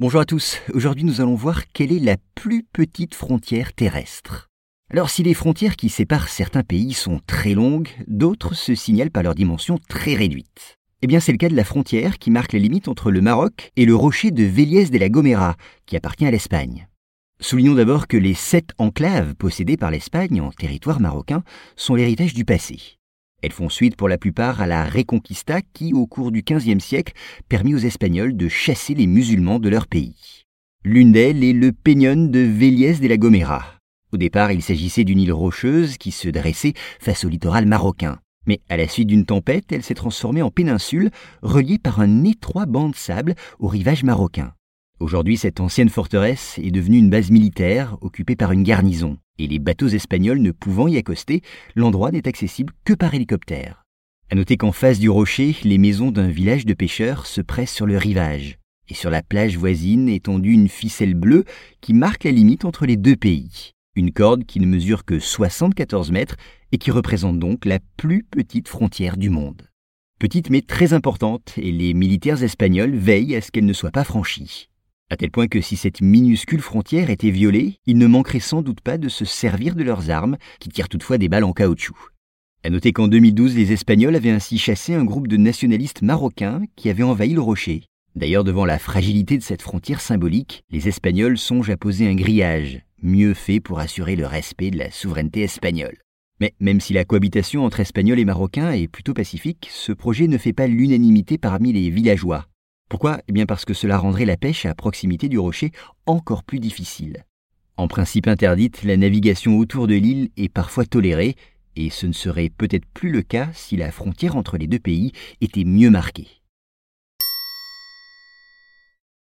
Bonjour à tous, aujourd'hui nous allons voir quelle est la plus petite frontière terrestre. Alors si les frontières qui séparent certains pays sont très longues, d'autres se signalent par leur dimension très réduite. Eh bien c'est le cas de la frontière qui marque la limite entre le Maroc et le rocher de Véliès de la Gomera, qui appartient à l'Espagne. Soulignons d'abord que les sept enclaves possédées par l'Espagne en territoire marocain sont l'héritage du passé. Elles font suite pour la plupart à la Reconquista qui, au cours du XVe siècle, permit aux Espagnols de chasser les musulmans de leur pays. L'une d'elles est le Peñón de Véliès de la Gomera. Au départ, il s'agissait d'une île rocheuse qui se dressait face au littoral marocain. Mais à la suite d'une tempête, elle s'est transformée en péninsule, reliée par un étroit banc de sable au rivage marocain. Aujourd'hui, cette ancienne forteresse est devenue une base militaire occupée par une garnison, et les bateaux espagnols ne pouvant y accoster, l'endroit n'est accessible que par hélicoptère. À noter qu'en face du rocher, les maisons d'un village de pêcheurs se pressent sur le rivage, et sur la plage voisine est tendue une ficelle bleue qui marque la limite entre les deux pays. Une corde qui ne mesure que 74 mètres et qui représente donc la plus petite frontière du monde. Petite mais très importante, et les militaires espagnols veillent à ce qu'elle ne soit pas franchie. À tel point que si cette minuscule frontière était violée, ils ne manqueraient sans doute pas de se servir de leurs armes, qui tirent toutefois des balles en caoutchouc. À noter qu'en 2012, les Espagnols avaient ainsi chassé un groupe de nationalistes marocains qui avaient envahi le rocher. D'ailleurs, devant la fragilité de cette frontière symbolique, les Espagnols songent à poser un grillage, mieux fait pour assurer le respect de la souveraineté espagnole. Mais même si la cohabitation entre Espagnols et Marocains est plutôt pacifique, ce projet ne fait pas l'unanimité parmi les villageois. Pourquoi? Eh bien parce que cela rendrait la pêche à proximité du rocher encore plus difficile. En principe interdite, la navigation autour de l'île est parfois tolérée, et ce ne serait peut-être plus le cas si la frontière entre les deux pays était mieux marquée.